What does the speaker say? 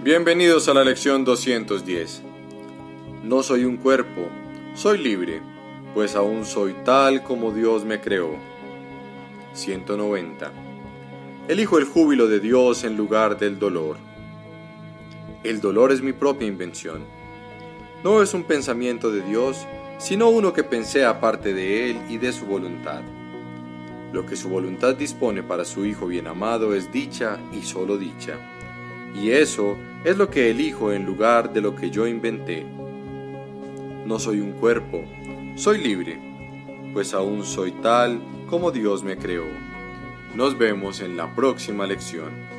Bienvenidos a la lección 210. No soy un cuerpo, soy libre, pues aún soy tal como Dios me creó. 190. Elijo el júbilo de Dios en lugar del dolor. El dolor es mi propia invención. No es un pensamiento de Dios, sino uno que pensé aparte de Él y de su voluntad. Lo que su voluntad dispone para su Hijo bien amado es dicha y solo dicha. Y eso es lo que elijo en lugar de lo que yo inventé. No soy un cuerpo, soy libre, pues aún soy tal como Dios me creó. Nos vemos en la próxima lección.